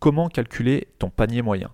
comment calculer ton panier moyen.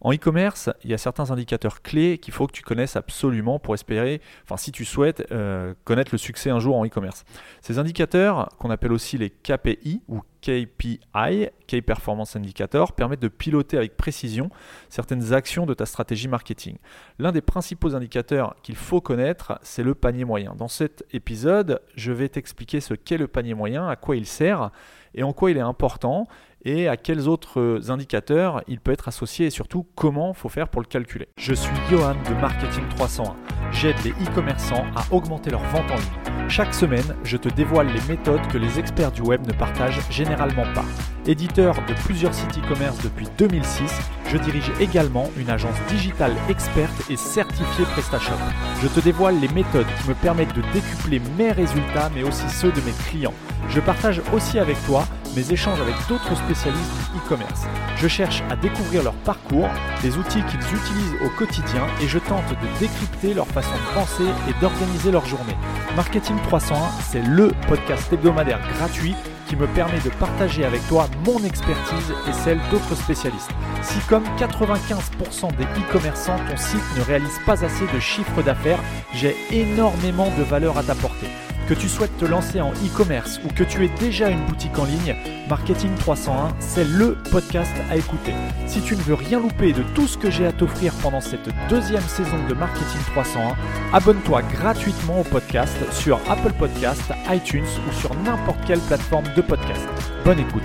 En e-commerce, il y a certains indicateurs clés qu'il faut que tu connaisses absolument pour espérer, enfin si tu souhaites euh, connaître le succès un jour en e-commerce. Ces indicateurs, qu'on appelle aussi les KPI ou KPI, Key Performance Indicator, permettent de piloter avec précision certaines actions de ta stratégie marketing. L'un des principaux indicateurs qu'il faut connaître, c'est le panier moyen. Dans cet épisode, je vais t'expliquer ce qu'est le panier moyen, à quoi il sert et en quoi il est important et à quels autres indicateurs il peut être associé et surtout comment faut faire pour le calculer. Je suis Johan de Marketing 301. J'aide les e-commerçants à augmenter leur vente en ligne. Chaque semaine, je te dévoile les méthodes que les experts du web ne partagent généralement pas. Éditeur de plusieurs sites e-commerce depuis 2006, je dirige également une agence digitale experte et certifiée PrestaShop. Je te dévoile les méthodes qui me permettent de décupler mes résultats mais aussi ceux de mes clients. Je partage aussi avec toi mes échanges avec d'autres spécialistes e-commerce. Je cherche à découvrir leur parcours, les outils qu'ils utilisent au quotidien et je tente de décrypter leur façon de penser et d'organiser leur journée. Marketing 301, c'est le podcast hebdomadaire gratuit qui me permet de partager avec toi mon expertise et celle d'autres spécialistes. Si comme 95% des e-commerçants, ton site ne réalise pas assez de chiffre d'affaires, j'ai énormément de valeur à t'apporter. Que tu souhaites te lancer en e-commerce ou que tu aies déjà une boutique en ligne, Marketing 301, c'est le podcast à écouter. Si tu ne veux rien louper de tout ce que j'ai à t'offrir pendant cette deuxième saison de Marketing 301, abonne-toi gratuitement au podcast sur Apple Podcast, iTunes ou sur n'importe quelle plateforme de podcast. Bonne écoute.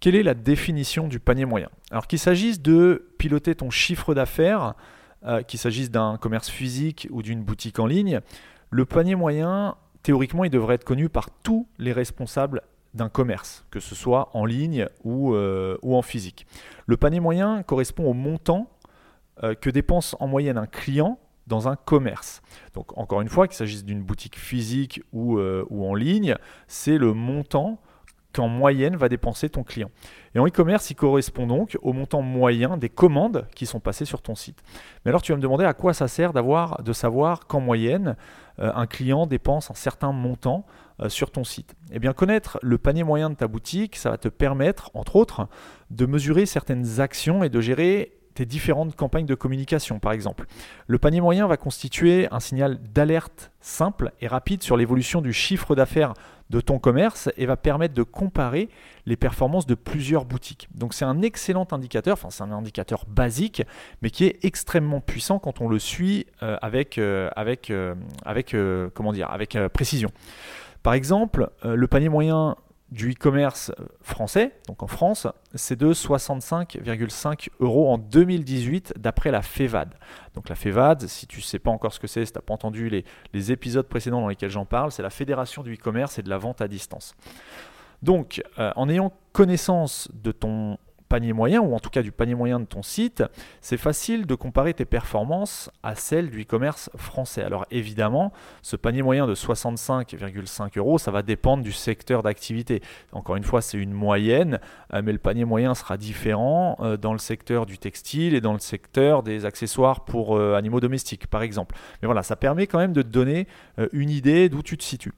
Quelle est la définition du panier moyen? Alors qu'il s'agisse de piloter ton chiffre d'affaires, euh, qu'il s'agisse d'un commerce physique ou d'une boutique en ligne, le panier moyen, théoriquement, il devrait être connu par tous les responsables d'un commerce, que ce soit en ligne ou, euh, en physique. Le panier moyen correspond au montant euh, que dépense en moyenne un client dans un commerce. Donc encore une fois, qu'il s'agisse d'une boutique physique ou en ligne, c'est le montant qu'en moyenne va dépenser ton client. Et en e-commerce, il correspond donc au montant moyen des commandes qui sont passées sur ton site. Mais alors tu vas me demander à quoi ça sert de savoir qu'en moyenne, euh, un client dépense un certain montant euh, sur ton site. Eh bien, connaître le panier moyen de ta boutique, ça va te permettre, entre autres, de mesurer certaines actions et de gérer tes différentes campagnes de communication, par exemple. Le panier moyen va constituer un signal d'alerte simple et rapide sur l'évolution du chiffre d'affaires de ton commerce et va permettre de comparer les performances de plusieurs boutiques. Donc c'est un excellent indicateur, enfin c'est un indicateur basique, mais qui est extrêmement puissant quand on le suit euh, avec, euh, avec, euh, avec, comment dire, avec précision. Par exemple, le panier moyen du e-commerce français, donc en France, c'est de 65,5 euros en 2018 d'après la FEVAD. Donc la FEVAD, si tu ne sais pas encore ce que c'est, si tu n'as pas entendu les, épisodes précédents dans lesquels j'en parle, c'est la Fédération du e-commerce et de la vente à distance. Donc euh, en ayant connaissance de ton panier moyen, ou en tout cas du panier moyen de ton site, c'est facile de comparer tes performances à celles du e-commerce français. Alors évidemment, ce panier moyen de 65,5 euros, ça va dépendre du secteur d'activité. Encore une fois, c'est une moyenne, euh, mais le panier moyen sera différent euh, dans le secteur du textile et dans le secteur des accessoires pour euh, animaux domestiques, par exemple. Mais voilà, ça permet quand même de te donner une idée d'où tu te situes.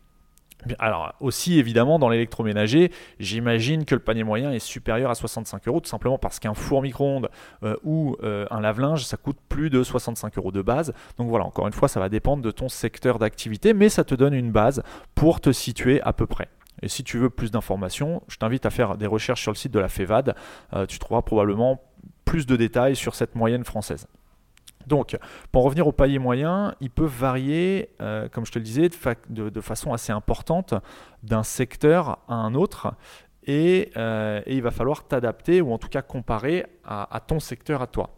Alors aussi évidemment dans l'électroménager, j'imagine que le panier moyen est supérieur à 65 euros tout simplement parce qu'un four micro-ondes euh, ou euh, un lave-linge ça coûte plus de 65 euros de base. Donc voilà, encore une fois ça va dépendre de ton secteur d'activité, mais ça te donne une base pour te situer à peu près. Et si tu veux plus d'informations, je t'invite à faire des recherches sur le site de la FEVAD. Euh, tu trouveras probablement plus de détails sur cette moyenne française. Donc, pour revenir au palier moyen, ils peuvent varier, euh, comme je te le disais, de, façon assez importante d'un secteur à un autre. Euh, et, il va falloir t'adapter ou en tout cas comparer à, à ton secteur à toi.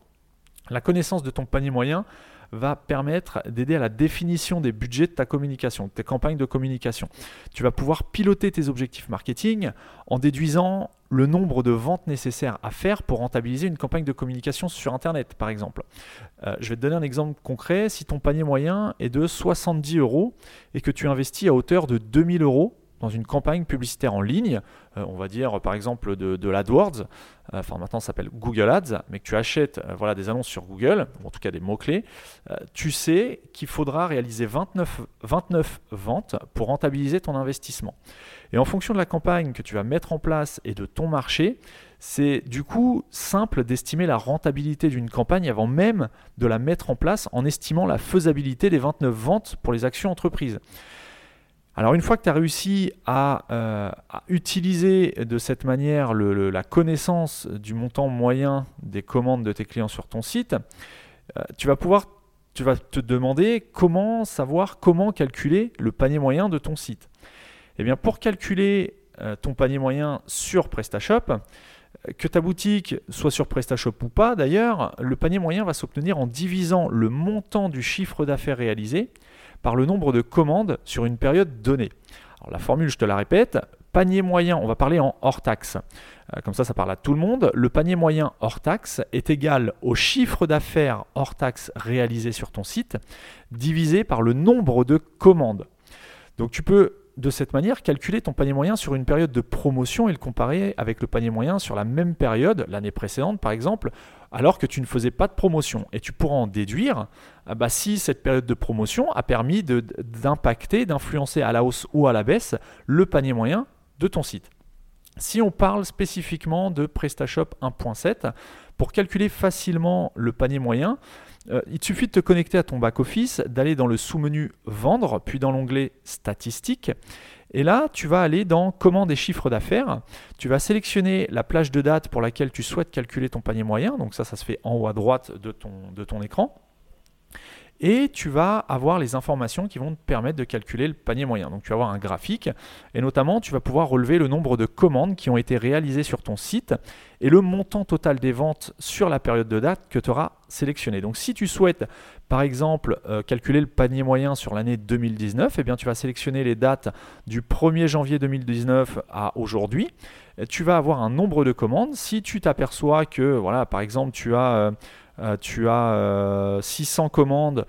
La connaissance de ton panier moyen va permettre d'aider à la définition des budgets de ta communication, de tes campagnes de communication. Tu vas pouvoir piloter tes objectifs marketing en déduisant le nombre de ventes nécessaires à faire pour rentabiliser une campagne de communication sur Internet, par exemple. Euh, je vais te donner un exemple concret. Si ton panier moyen est de 70 euros et que tu investis à hauteur de 2000 euros dans une campagne publicitaire en ligne, euh, on va dire par exemple de, l'AdWords, euh, enfin maintenant ça s'appelle Google Ads, mais que tu achètes euh, voilà, des annonces sur Google, en tout cas des mots-clés, tu sais qu'il faudra réaliser 29, 29 ventes pour rentabiliser ton investissement. Et en fonction de la campagne que tu vas mettre en place et de ton marché, c'est du coup simple d'estimer la rentabilité d'une campagne avant même de la mettre en place en estimant la faisabilité des 29 ventes pour les actions entreprises. Alors une fois que tu as réussi euh, à, utiliser de cette manière la connaissance du montant moyen des commandes de tes clients sur ton site, euh, tu vas pouvoir tu vas te demander comment savoir comment calculer le panier moyen de ton site. Eh bien pour calculer euh, ton panier moyen sur PrestaShop, que ta boutique soit sur PrestaShop ou pas d'ailleurs, le panier moyen va s'obtenir en divisant le montant du chiffre d'affaires réalisé par le nombre de commandes sur une période donnée. la formule, je te la répète, panier moyen, on va parler en hors taxe. Euh, comme ça, ça parle à tout le monde. Le panier moyen hors taxe est égal au chiffre d'affaires hors taxe réalisé sur ton site divisé par le nombre de commandes. Donc tu peux de cette manière calculer ton panier moyen sur une période de promotion et le comparer avec le panier moyen sur la même période, l'année précédente par exemple, alors que tu ne faisais pas de promotion. Et tu pourras en déduire ah bah, si cette période de promotion a permis d'impacter, d'influencer à la hausse ou à la baisse le panier moyen de ton site. Si on parle spécifiquement de PrestaShop 1.7, pour calculer facilement le panier moyen, euh, il suffit de te connecter à ton back-office, d'aller dans le sous-menu Vendre, puis dans l'onglet Statistiques. Et là, tu vas aller dans Commande et chiffres d'affaires. Tu vas sélectionner la plage de date pour laquelle tu souhaites calculer ton panier moyen. Donc ça, ça se fait en haut à droite de ton écran et tu vas avoir les informations qui vont te permettre de calculer le panier moyen. Donc tu vas avoir un graphique et notamment tu vas pouvoir relever le nombre de commandes qui ont été réalisées sur ton site et le montant total des ventes sur la période de date que tu auras sélectionné. Donc si tu souhaites par exemple euh, calculer le panier moyen sur l'année 2019, eh bien tu vas sélectionner les dates du 1er janvier 2019 à aujourd'hui. Tu vas avoir un nombre de commandes. Si tu t'aperçois que voilà par exemple tu as euh, euh, tu as 600 euh, commandes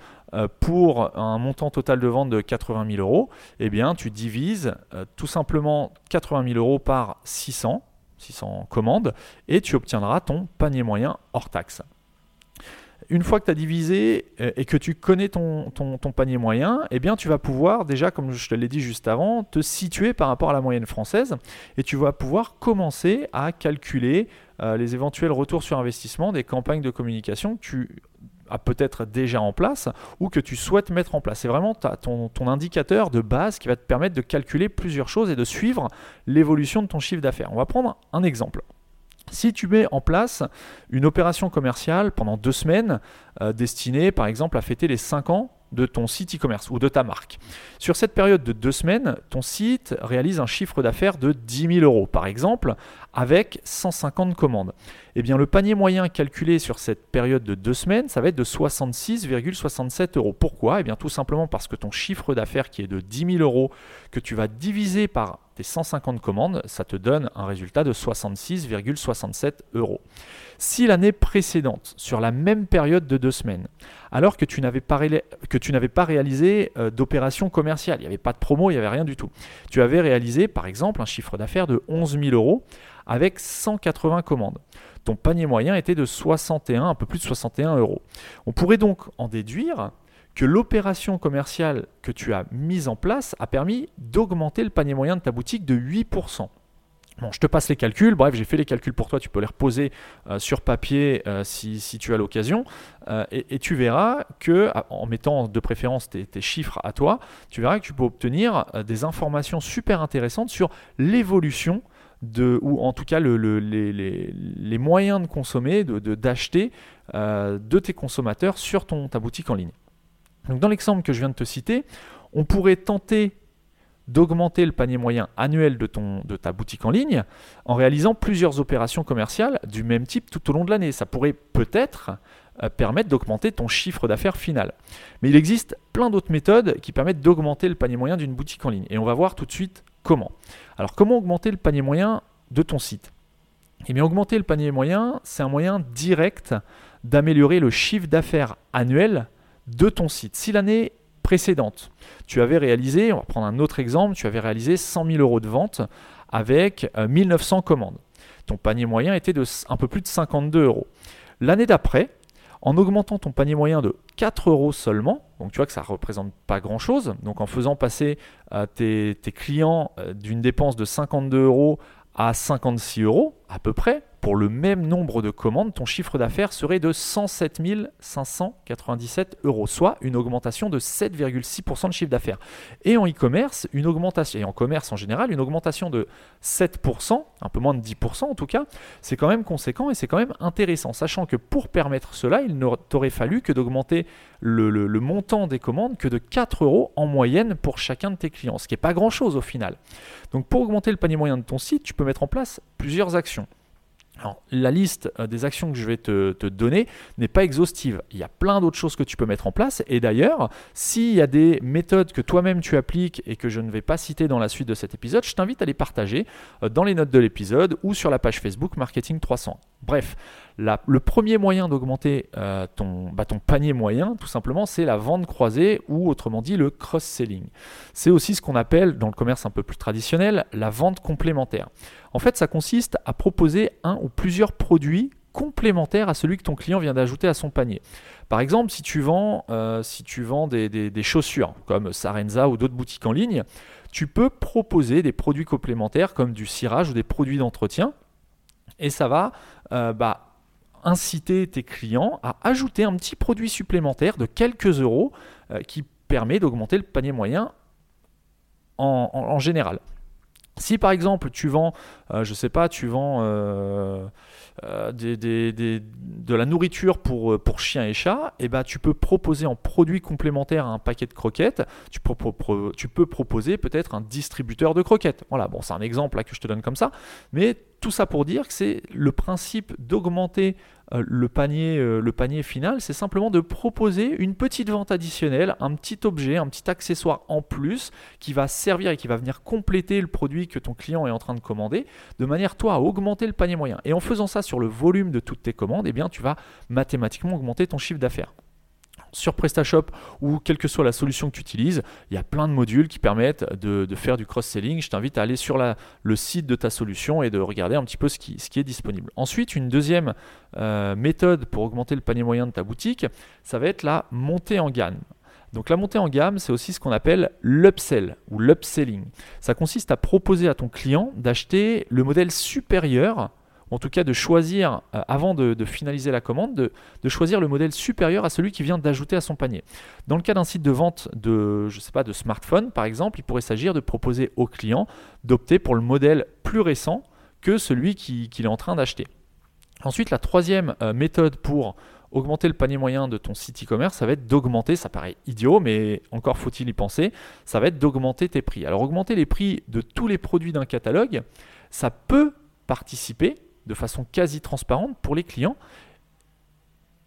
pour un montant total de vente de 80 000 euros, eh bien tu divises tout simplement 80 000 euros par 600, 600 commandes, et tu obtiendras ton panier moyen hors taxe. Une fois que tu as divisé et que tu connais ton, panier moyen, eh bien tu vas pouvoir déjà, comme je te l'ai dit juste avant, te situer par rapport à la moyenne française et tu vas pouvoir commencer à calculer euh, les éventuels retours sur investissement des campagnes de communication que tu as peut-être déjà en place ou que tu souhaites mettre en place. C'est vraiment ton, indicateur de base qui va te permettre de calculer plusieurs choses et de suivre l'évolution de ton chiffre d'affaires. On va prendre un exemple. Si tu mets en place une opération commerciale pendant deux semaines euh, destinée par exemple à fêter les 5 ans de ton site e-commerce ou de ta marque. Sur cette période de deux semaines, ton site réalise un chiffre d'affaires de 10 000 euros, par exemple, avec 150 commandes. Eh bien, le panier moyen calculé sur cette période de deux semaines, ça va être de 66,67 euros. Pourquoi? Eh bien, tout simplement parce que ton chiffre d'affaires qui est de 10 000 euros, que tu vas diviser par tes 150 commandes, ça te donne un résultat de 66,67 euros. Si l'année précédente, sur la même période de deux semaines, alors que tu n'avais pas, réalisé euh, d'opération commerciale, il n'y avait pas de promo, il n'y avait rien du tout, tu avais réalisé par exemple un chiffre d'affaires de 11 000 euros avec 180 commandes. Ton panier moyen était de 61, un peu plus de 61 euros. On pourrait donc en déduire que l'opération commerciale que tu as mise en place a permis d'augmenter le panier moyen de ta boutique de 8%. Bon, je te passe les calculs. Bref, j'ai fait les calculs pour toi. Tu peux les reposer euh, sur papier euh, si, tu as l'occasion. Euh, et, tu verras que, en mettant de préférence tes, chiffres à toi, tu verras que tu peux obtenir des informations super intéressantes sur l'évolution de, ou en tout cas les, moyens de consommer, d'acheter de, de, tes consommateurs sur ton, ta boutique en ligne. Donc, dans l'exemple que je viens de te citer, on pourrait tenter d'augmenter le panier moyen annuel de, ton, de ta boutique en ligne en réalisant plusieurs opérations commerciales du même type tout au long de l'année. Ça pourrait peut-être euh, permettre d'augmenter ton chiffre d'affaires final. Mais il existe plein d'autres méthodes qui permettent d'augmenter le panier moyen d'une boutique en ligne. Et on va voir tout de suite comment. Alors comment augmenter le panier moyen de ton site? Eh bien augmenter le panier moyen, c'est un moyen direct d'améliorer le chiffre d'affaires annuel de ton site. Si l'année précédente, tu avais réalisé, on va prendre un autre exemple, tu avais réalisé 100 000 euros de vente avec 1900 commandes. Ton panier moyen était de un peu plus de 52 euros. L'année d'après, en augmentant ton panier moyen de 4 euros seulement, donc tu vois que ça ne représente pas grand-chose, donc en faisant passer euh, tes, clients euh, d'une dépense de 52 euros à 56 euros à peu près, pour le même nombre de commandes, ton chiffre d'affaires serait de 107 597 euros, soit une augmentation de 7,6% de chiffre d'affaires. Et en e-commerce, une augmentation, et en commerce en général, une augmentation de 7%, un peu moins de 10% en tout cas, c'est quand même conséquent et c'est quand même intéressant, sachant que pour permettre cela, il t'aurait fallu que d'augmenter le, le, montant des commandes que de 4 euros en moyenne pour chacun de tes clients, ce qui n'est pas grand-chose au final. Donc pour augmenter le panier moyen de ton site, tu peux mettre en place plusieurs actions. Alors, la liste euh, des actions que je vais te, donner n'est pas exhaustive. Il y a plein d'autres choses que tu peux mettre en place. Et d'ailleurs, s'il y a des méthodes que toi-même tu appliques et que je ne vais pas citer dans la suite de cet épisode, je t'invite à les partager euh, dans les notes de l'épisode ou sur la page Facebook Marketing 300. Bref, le premier moyen d'augmenter euh, ton, bah, ton, panier moyen, tout simplement, c'est la vente croisée ou autrement dit le cross-selling. C'est aussi ce qu'on appelle, dans le commerce un peu plus traditionnel, la vente complémentaire. En fait, ça consiste à proposer un ou plusieurs produits complémentaires à celui que ton client vient d'ajouter à son panier. Par exemple, si tu vends, euh, des, chaussures comme Sarenza ou d'autres boutiques en ligne, tu peux proposer des produits complémentaires comme du cirage ou des produits d'entretien. Et ça va euh, bah, inciter tes clients à ajouter un petit produit supplémentaire de quelques euros euh, qui permet d'augmenter le panier moyen en, général. Si par exemple tu vends, euh, je sais pas, tu vends euh, de la nourriture pour, pour chiens et chats, et eh ben, tu peux proposer en produit complémentaire un paquet de croquettes, tu, tu peux proposer peut-être un distributeur de croquettes. Voilà, bon c'est un exemple là que je te donne comme ça, mais tout ça pour dire que c'est le principe d'augmenter euh, le, panier, euh, le panier final, c'est simplement de proposer une petite vente additionnelle, un petit objet, un petit accessoire en plus qui va servir et qui va venir compléter le produit que ton client est en train de commander, de manière toi à augmenter le panier moyen. Et en faisant ça sur le volume de toutes tes commandes, eh bien, tu vas mathématiquement augmenter ton chiffre d'affaires sur PrestaShop ou quelle que soit la solution que tu utilises, il y a plein de modules qui permettent de, faire du cross-selling. Je t'invite à aller sur le site de ta solution et de regarder un petit peu ce qui, est disponible. Ensuite, une deuxième euh, méthode pour augmenter le panier moyen de ta boutique, ça va être la montée en gamme. Donc la montée en gamme, c'est aussi ce qu'on appelle l'upsell ou l'upselling. Ça consiste à proposer à ton client d'acheter le modèle supérieur en tout cas de choisir, euh, avant de, finaliser la commande, de, choisir le modèle supérieur à celui qui vient d'ajouter à son panier. Dans le cas d'un site de vente de, je sais pas, de smartphone, par exemple, il pourrait s'agir de proposer au client d'opter pour le modèle plus récent que celui qu'il est en train d'acheter. Ensuite, la troisième euh, méthode pour augmenter le panier moyen de ton site e-commerce, ça va être d'augmenter, ça paraît idiot, mais encore faut-il y penser, ça va être d'augmenter tes prix. Alors augmenter les prix de tous les produits d'un catalogue, ça peut participer de façon quasi transparente pour les clients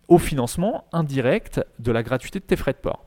au financement indirect de la gratuité de tes frais de port.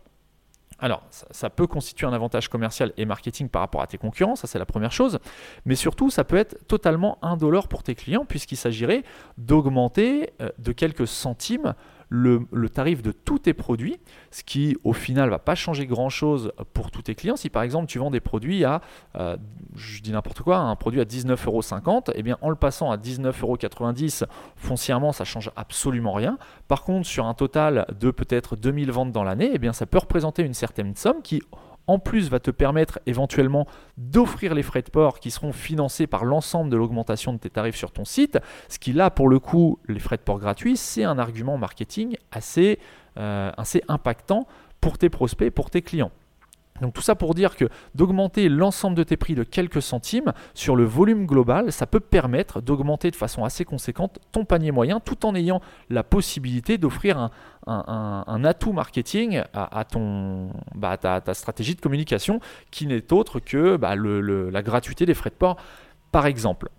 Alors, ça, peut constituer un avantage commercial et marketing par rapport à tes concurrents, ça c'est la première chose, mais surtout ça peut être totalement indolore pour tes clients puisqu'il s'agirait d'augmenter euh, de quelques centimes le, tarif de tous tes produits, ce qui au final va pas changer grand-chose pour tous tes clients. Si par exemple tu vends des produits à, euh, je dis n'importe quoi, un produit à 19,50€, et eh bien en le passant à 19,90€, foncièrement ça change absolument rien. Par contre sur un total de peut-être 2000 ventes dans l'année, eh bien ça peut représenter une certaine somme qui en plus va te permettre éventuellement d'offrir les frais de port qui seront financés par l'ensemble de l'augmentation de tes tarifs sur ton site. Ce qui là, pour le coup, les frais de port gratuits, c'est un argument marketing assez, euh, assez impactant pour tes prospects, pour tes clients. Donc tout ça pour dire que d'augmenter l'ensemble de tes prix de quelques centimes sur le volume global, ça peut permettre d'augmenter de façon assez conséquente ton panier moyen tout en ayant la possibilité d'offrir un, atout marketing à, bah, ta, stratégie de communication qui n'est autre que bah, la gratuité des frais de port par exemple.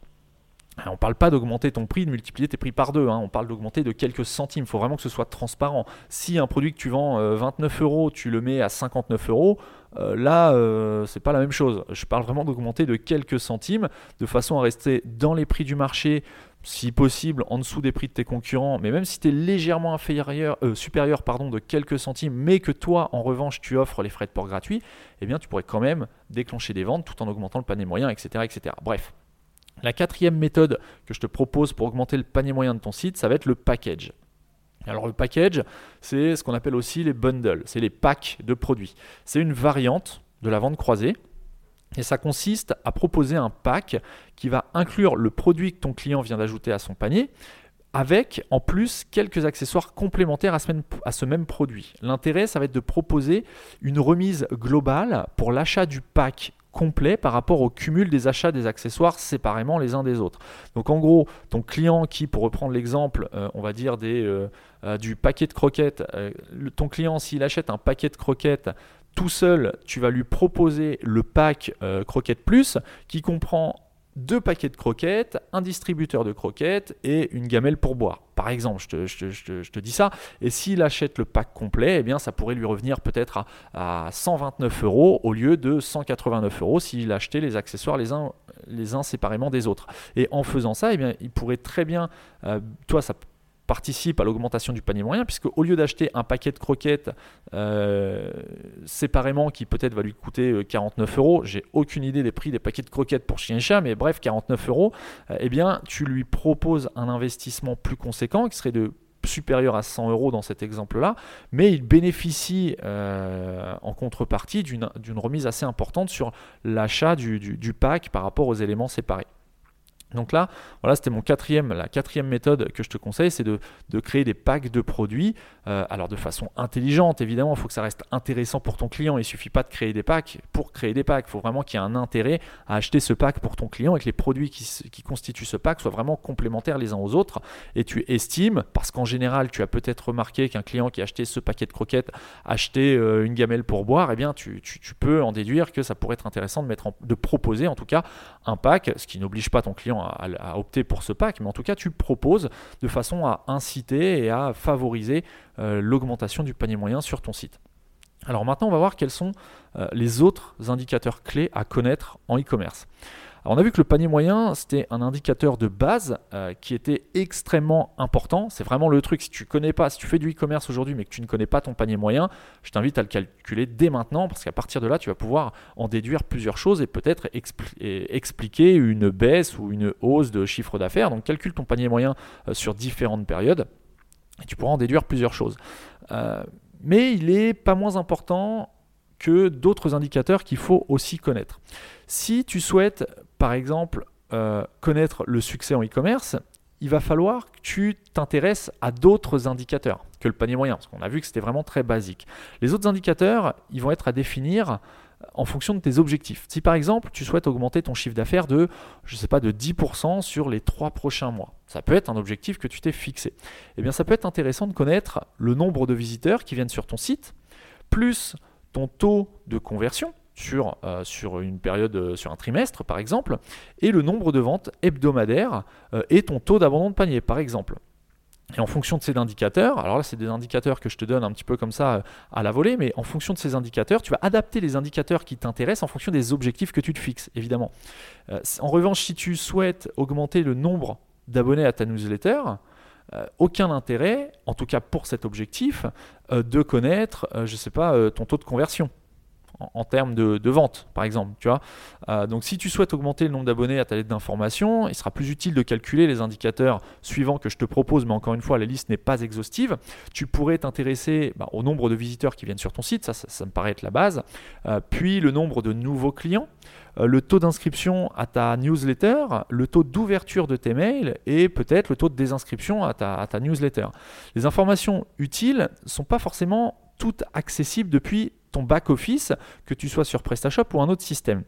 On ne parle pas d'augmenter ton prix, de multiplier tes prix par deux. Hein. On parle d'augmenter de quelques centimes. Il faut vraiment que ce soit transparent. Si un produit que tu vends 29 euh, euros, tu le mets à 59 euros, euh, là, euh, c'est pas la même chose. Je parle vraiment d'augmenter de quelques centimes de façon à rester dans les prix du marché, si possible en dessous des prix de tes concurrents. Mais même si tu es légèrement inférieur, supérieur pardon, de quelques centimes, mais que toi, en revanche, tu offres les frais de port gratuits, eh bien, tu pourrais quand même déclencher des ventes tout en augmentant le panier moyen, etc., etc. Bref. La quatrième méthode que je te propose pour augmenter le panier moyen de ton site, ça va être le package. Alors le package, c'est ce qu'on appelle aussi les bundles, c'est les packs de produits. C'est une variante de la vente croisée et ça consiste à proposer un pack qui va inclure le produit que ton client vient d'ajouter à son panier, avec en plus quelques accessoires complémentaires à ce même, produit. L'intérêt, ça va être de proposer une remise globale pour l'achat du pack complet par rapport au cumul des achats des accessoires séparément les uns des autres. Donc en gros, ton client qui, pour reprendre l'exemple, euh, on va dire des, euh, euh, du paquet de croquettes, ton client s'il achète un paquet de croquettes tout seul, tu vas lui proposer le pack croquettes plus qui comprend deux paquets de croquettes, un distributeur de croquettes et une gamelle pour boire. Par exemple, je te, dis ça. Et s'il achète le pack complet, eh bien, ça pourrait lui revenir peut-être à, 129 euros au lieu de 189 euros s'il achetait les accessoires les uns, les uns séparément des autres. Et en faisant ça, eh bien, il pourrait très bien, euh, toi, ça participe à l'augmentation du panier moyen, puisque au lieu d'acheter un paquet de croquettes euh, séparément qui peut-être va lui coûter 49 euh, euros, j'ai aucune idée des prix des paquets de croquettes pour chien et chat, mais bref, 49 euros, euh, eh bien, tu lui proposes un investissement plus conséquent qui serait de supérieur à 100 euros dans cet exemple-là, mais il bénéficie en contrepartie d'une remise assez importante sur l'achat du pack par rapport aux éléments séparés. Donc là, voilà, c'était mon quatrième, la quatrième méthode que je te conseille, c'est de, créer des packs de produits. Euh, alors de façon intelligente, évidemment, il faut que ça reste intéressant pour ton client. Il ne suffit pas de créer des packs pour créer des packs. Il faut vraiment qu'il y ait un intérêt à acheter ce pack pour ton client et que les produits qui, constituent ce pack soient vraiment complémentaires les uns aux autres. Et tu estimes, parce qu'en général, tu as peut-être remarqué qu'un client qui a acheté ce paquet de croquettes acheté euh, une gamelle pour boire, eh bien tu, peux en déduire que ça pourrait être intéressant de, mettre de proposer en tout cas un pack, ce qui n'oblige pas ton client à, opter pour ce pack, mais en tout cas tu proposes de façon à inciter et à favoriser euh, l'augmentation du panier moyen sur ton site. Alors maintenant on va voir quels sont euh, les autres indicateurs clés à connaître en e-commerce on a vu que le panier moyen, c'était un indicateur de base euh, qui était extrêmement important. C'est vraiment le truc. Si tu connais pas, si tu fais du e-commerce aujourd'hui, mais que tu ne connais pas ton panier moyen, je t'invite à le calculer dès maintenant parce qu'à partir de là, tu vas pouvoir en déduire plusieurs choses et peut-être expliquer une baisse ou une hausse de chiffre d'affaires. Donc, calcule ton panier moyen euh, sur différentes périodes et tu pourras en déduire plusieurs choses. Euh, mais il est pas moins important que d'autres indicateurs qu'il faut aussi connaître. Si tu souhaites par exemple, euh, connaître le succès en e-commerce, il va falloir que tu t'intéresses à d'autres indicateurs que le panier moyen, parce qu'on a vu que c'était vraiment très basique. Les autres indicateurs, ils vont être à définir en fonction de tes objectifs. Si par exemple tu souhaites augmenter ton chiffre d'affaires de, je sais pas, de 10% sur les trois prochains mois, ça peut être un objectif que tu t'es fixé. Eh bien, ça peut être intéressant de connaître le nombre de visiteurs qui viennent sur ton site, plus ton taux de conversion, sur, euh, une période, euh, sur un trimestre par exemple, et le nombre de ventes hebdomadaires euh, et ton taux d'abandon de panier par exemple. Et en fonction de ces indicateurs, alors là c'est des indicateurs que je te donne un petit peu comme ça à la volée, mais en fonction de ces indicateurs, tu vas adapter les indicateurs qui t'intéressent en fonction des objectifs que tu te fixes, évidemment. en revanche, si tu souhaites augmenter le nombre d'abonnés à ta newsletter, aucun intérêt, en tout cas pour cet objectif, de connaître, je ne sais pas, ton taux de conversion en, termes de, vente, par exemple. Tu vois euh, donc si tu souhaites augmenter le nombre d'abonnés à ta lettre d'information, il sera plus utile de calculer les indicateurs suivants que je te propose, mais encore une fois, la liste n'est pas exhaustive. Tu pourrais t'intéresser bah, au nombre de visiteurs qui viennent sur ton site, ça, ça, me paraît être la base, euh, puis le nombre de nouveaux clients, euh, le taux d'inscription à ta newsletter, le taux d'ouverture de tes mails et peut-être le taux de désinscription à ta, à ta newsletter. Les informations utiles ne sont pas forcément toutes accessibles depuis ton back-office, que tu sois sur PrestaShop ou un autre système.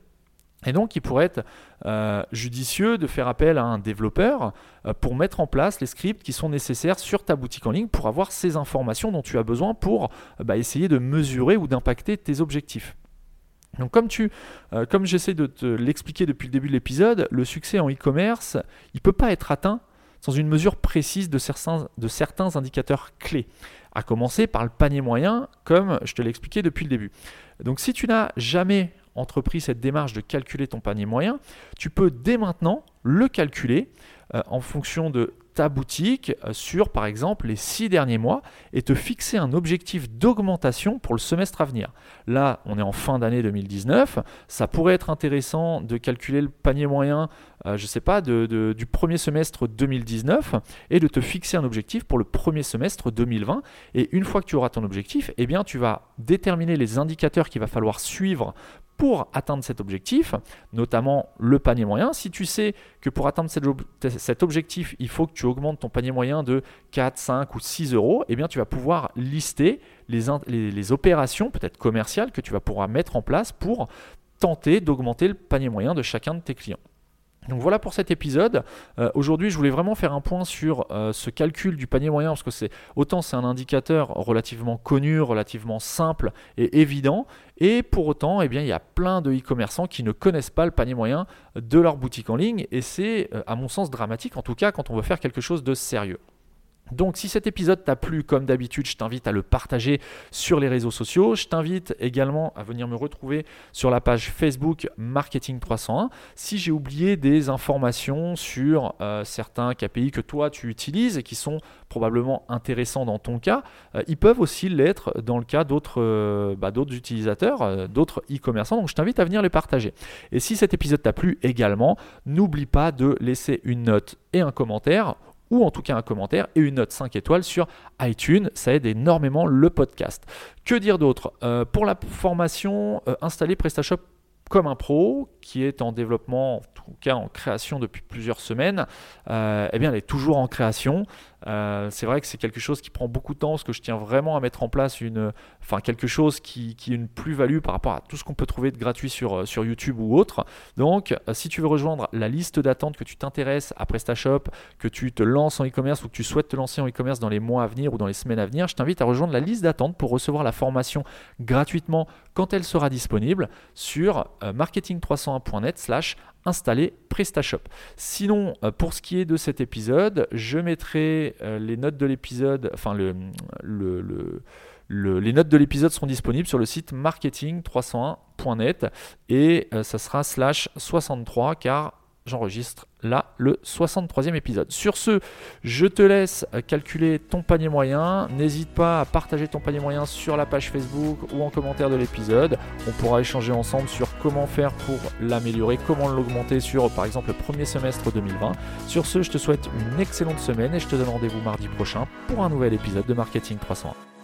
Et donc, il pourrait être euh, judicieux de faire appel à un développeur euh, pour mettre en place les scripts qui sont nécessaires sur ta boutique en ligne pour avoir ces informations dont tu as besoin pour bah, essayer de mesurer ou d'impacter tes objectifs. Donc comme, tu, euh, comme j'essaie de te l'expliquer depuis le début de l'épisode, le succès en e-commerce, il ne peut pas être atteint sans une mesure précise de certains, de certains indicateurs clés, à commencer par le panier moyen, comme je te l'ai expliqué depuis le début. Donc si tu n'as jamais entrepris cette démarche de calculer ton panier moyen, tu peux dès maintenant le calculer euh, en fonction de ta boutique euh, sur par exemple les six derniers mois et te fixer un objectif d'augmentation pour le semestre à venir. Là, on est en fin d'année 2019. Ça pourrait être intéressant de calculer le panier moyen, euh, je ne sais pas, du premier semestre 2019 et de te fixer un objectif pour le premier semestre 2020. Et une fois que tu auras ton objectif, eh bien, tu vas déterminer les indicateurs qu'il va falloir suivre pour atteindre cet objectif, notamment le panier moyen. Si tu sais que pour atteindre cet objectif, il faut que tu augmentes ton panier moyen de 4, 5 ou 6 euros, eh bien tu vas pouvoir lister les, les opérations, peut-être commerciales, que tu vas pouvoir mettre en place pour tenter d'augmenter le panier moyen de chacun de tes clients. Donc voilà pour cet épisode. Euh, aujourd'hui, je voulais vraiment faire un point sur euh, ce calcul du panier moyen parce que c'est autant c'est un indicateur relativement connu, relativement simple et évident, et pour autant, eh il y a plein de e-commerçants qui ne connaissent pas le panier moyen de leur boutique en ligne, et c'est euh, à mon sens dramatique, en tout cas quand on veut faire quelque chose de sérieux. Donc si cet épisode t'a plu, comme d'habitude, je t'invite à le partager sur les réseaux sociaux. Je t'invite également à venir me retrouver sur la page Facebook Marketing 301. Si j'ai oublié des informations sur euh, certains KPI que toi tu utilises et qui sont probablement intéressants dans ton cas, euh, ils peuvent aussi l'être dans le cas d'autres euh, bah, utilisateurs, d'autres e-commerçants. Donc je t'invite à venir les partager. Et si cet épisode t'a plu également, n'oublie pas de laisser une note et un commentaire ou en tout cas un commentaire et une note 5 étoiles sur iTunes. Ça aide énormément le podcast. Que dire d'autre? Euh, Pour la formation, euh, installer PrestaShop comme un pro qui est en développement, en tout cas en création depuis plusieurs semaines, euh, eh bien elle est toujours en création. Euh, c'est vrai que c'est quelque chose qui prend beaucoup de temps parce que je tiens vraiment à mettre en place une, enfin quelque chose qui, est une plus-value par rapport à tout ce qu'on peut trouver de gratuit sur, euh, sur YouTube ou autre. Donc si tu veux rejoindre la liste d'attente, que tu t'intéresses à PrestaShop, que tu te lances en e-commerce ou que tu souhaites te lancer en e-commerce dans les mois à venir ou dans les semaines à venir, je t'invite à rejoindre la liste d'attente pour recevoir la formation gratuitement quand elle sera disponible sur marketing301.net slash installer PrestaShop. Sinon, euh, pour ce qui est de cet épisode, je mettrai euh, les notes de l'épisode, enfin le, les notes de l'épisode seront disponibles sur le site marketing301.net et euh, ça sera slash 63 car j'enregistre là le 63e épisode. Sur ce, je te laisse calculer ton panier moyen. N'hésite pas à partager ton panier moyen sur la page Facebook ou en commentaire de l'épisode. On pourra échanger ensemble sur comment faire pour l'améliorer, comment l'augmenter sur par exemple le premier semestre 2020. Sur ce, je te souhaite une excellente semaine et je te donne rendez-vous mardi prochain pour un nouvel épisode de Marketing 301.